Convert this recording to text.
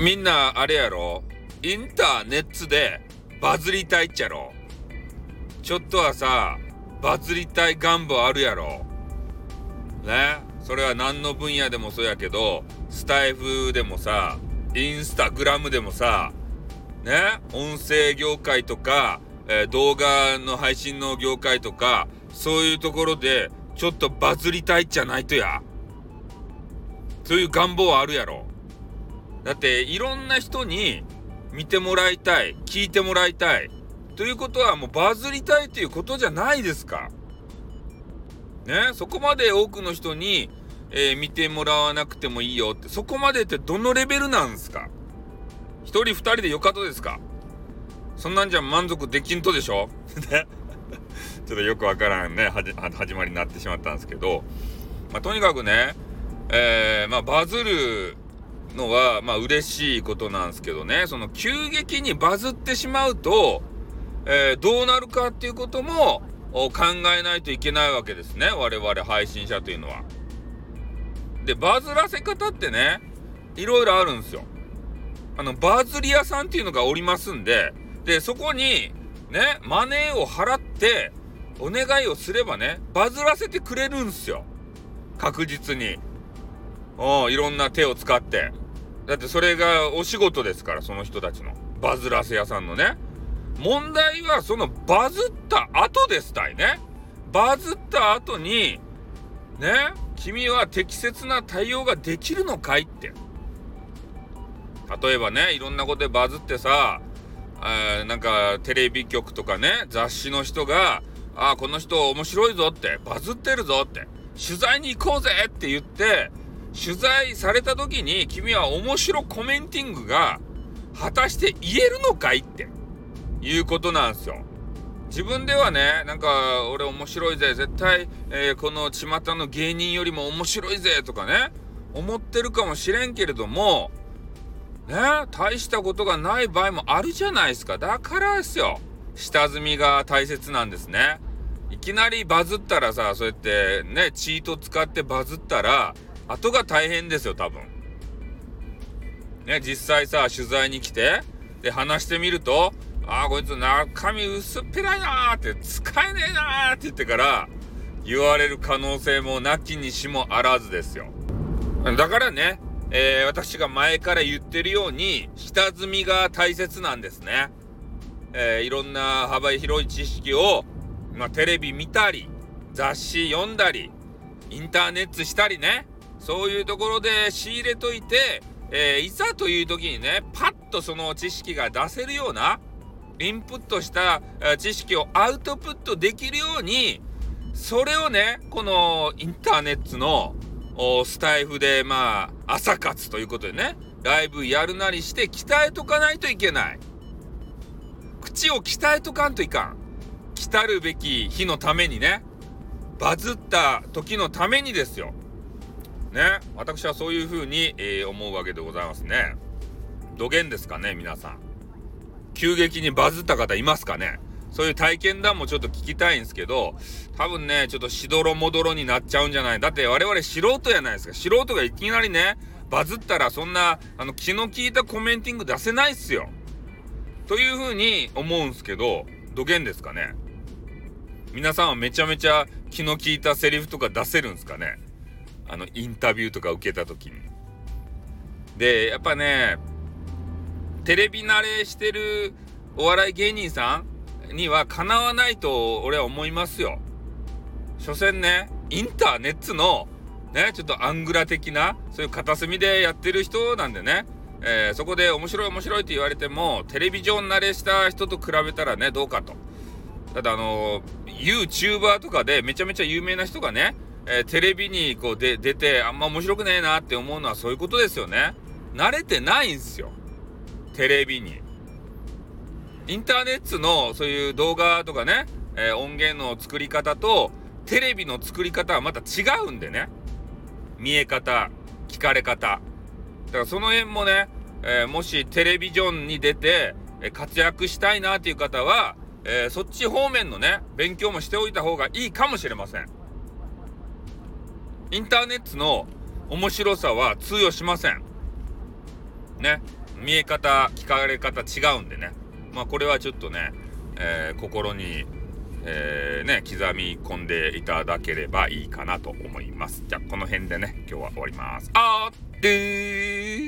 みんなあれやろ？インターネットでバズりたいっちゃろ？ちょっとはさバズりたい願望あるやろ？ね？それは何の分野でもそうやけどスタイフでもさインスタグラムでもさね？音声業界とか、えー、動画の配信の業界とかそういうところでちょっとバズりたいじゃないとや。そういう願望はあるやろ？だっていろんな人に見てもらいたい聞いてもらいたい。ということはもうバズりたいということじゃないですか。ね？そこまで多くの人に、えー、見てもらわなくてもいいよって。そこまでってどのレベルなんですか？1人2人でよかとですか？そんなんじゃ満足できんとでしょ？ね？ちょっとよくわからんね始まりになってしまったんですけど、まあ、とにかくね、えー、まあ、バズるのはまあ嬉しいことなんですけどね。その急激にバズってしまうと、えー、どうなるかっていうことも考えないといけないわけですね。我々配信者というのは。でバズらせ方ってねいろいろあるんですよ。あのバズり屋さんっていうのがおりますんででそこにねマネーを払ってお願いをすればねバズらせてくれるんすよ。確実に。うんいろんな手を使って。だってそれがお仕事ですからその人たちの。バズらせ屋さんのね。問題はそのバズった後ですたいね。バズった後にね君は適切な対応ができるのかいって。例えばねいろんなことでバズってさあなんかテレビ局とかね雑誌の人が「あこの人面白いぞ」って「バズってるぞ」って「取材に行こうぜ」って言って取材された時に君は面白コメンティングが果たして言えるのかいっていうことなんですよ。自分ではねなんか俺面白いぜ絶対、えー、この巷の芸人よりも面白いぜとかね思ってるかもしれんけれどもね大したことがない場合もあるじゃないですか。だからですよ。下積みが大切なんですね。いきなりバズったらさそうやってねチート使ってバズったら後が大変ですよ多分。ね実際さ取材に来てで話してみるとああこいつ中身薄っぺらいなーって使えねえなーって言ってから言われる可能性もなきにしもあらずですよ。だからねえー、私が前から言ってるように下積みが大切なんですね。えー、いろんな幅広い知識を、まあ、テレビ見たり雑誌読んだりインターネットしたりね。そういうところで仕入れといて、えー、いざという時にねパッとその知識が出せるようなインプットした知識をアウトプットできるようにそれをねこのインターネットのスタイフでまあ朝活ということでねライブやるなりして鍛えとかないといけない。口を鍛えとかんといかん。来たるべき日のためにねバズった時のためにですよ。ね私はそういうふうに、えー、思うわけでございますね土源ですかね皆さん急激にバズった方いますかねそういう体験談もちょっと聞きたいんですけど、多分ね、ちょっとしどろもどろになっちゃうんじゃないだって我々素人やないですか。素人がいきなりね、バズったらそんな、あの、気の利いたコメンティング出せないっすよ。というふうに思うんすけど、どげんですかね。皆さんはめちゃめちゃ気の利いたセリフとか出せるんすかね。あの、インタビューとか受けた時に。で、やっぱね、テレビ慣れしてるお笑い芸人さんにはかなわないと俺は思いますよ。所詮ね、インターネットのね、ちょっとアングラ的な、そういう片隅でやってる人なんでね、えー、そこで面白い面白いって言われても、テレビジョン慣れした人と比べたらね、どうかと。ただあのー、YouTuber とかでめちゃめちゃ有名な人がね、えー、テレビにこうで出てあんま面白くねえなって思うのはそういうことですよね。慣れてないんすよ。テレビに。インターネットのそういう動画とかね、えー、音源の作り方とテレビの作り方はまた違うんでね見え方聞かれ方だからその辺もね、えー、もしテレビジョンに出て、え活躍したいなっていう方は、えー、そっち方面のね勉強もしておいた方がいいかもしれませんインターネットの面白さは通用しません。ね。見え方聞かれ方違うんでね。まあこれはちょっとね、えー、心に、えー、ね刻み込んでいただければいいかなと思います。じゃあこの辺でね今日は終わります。あーってー。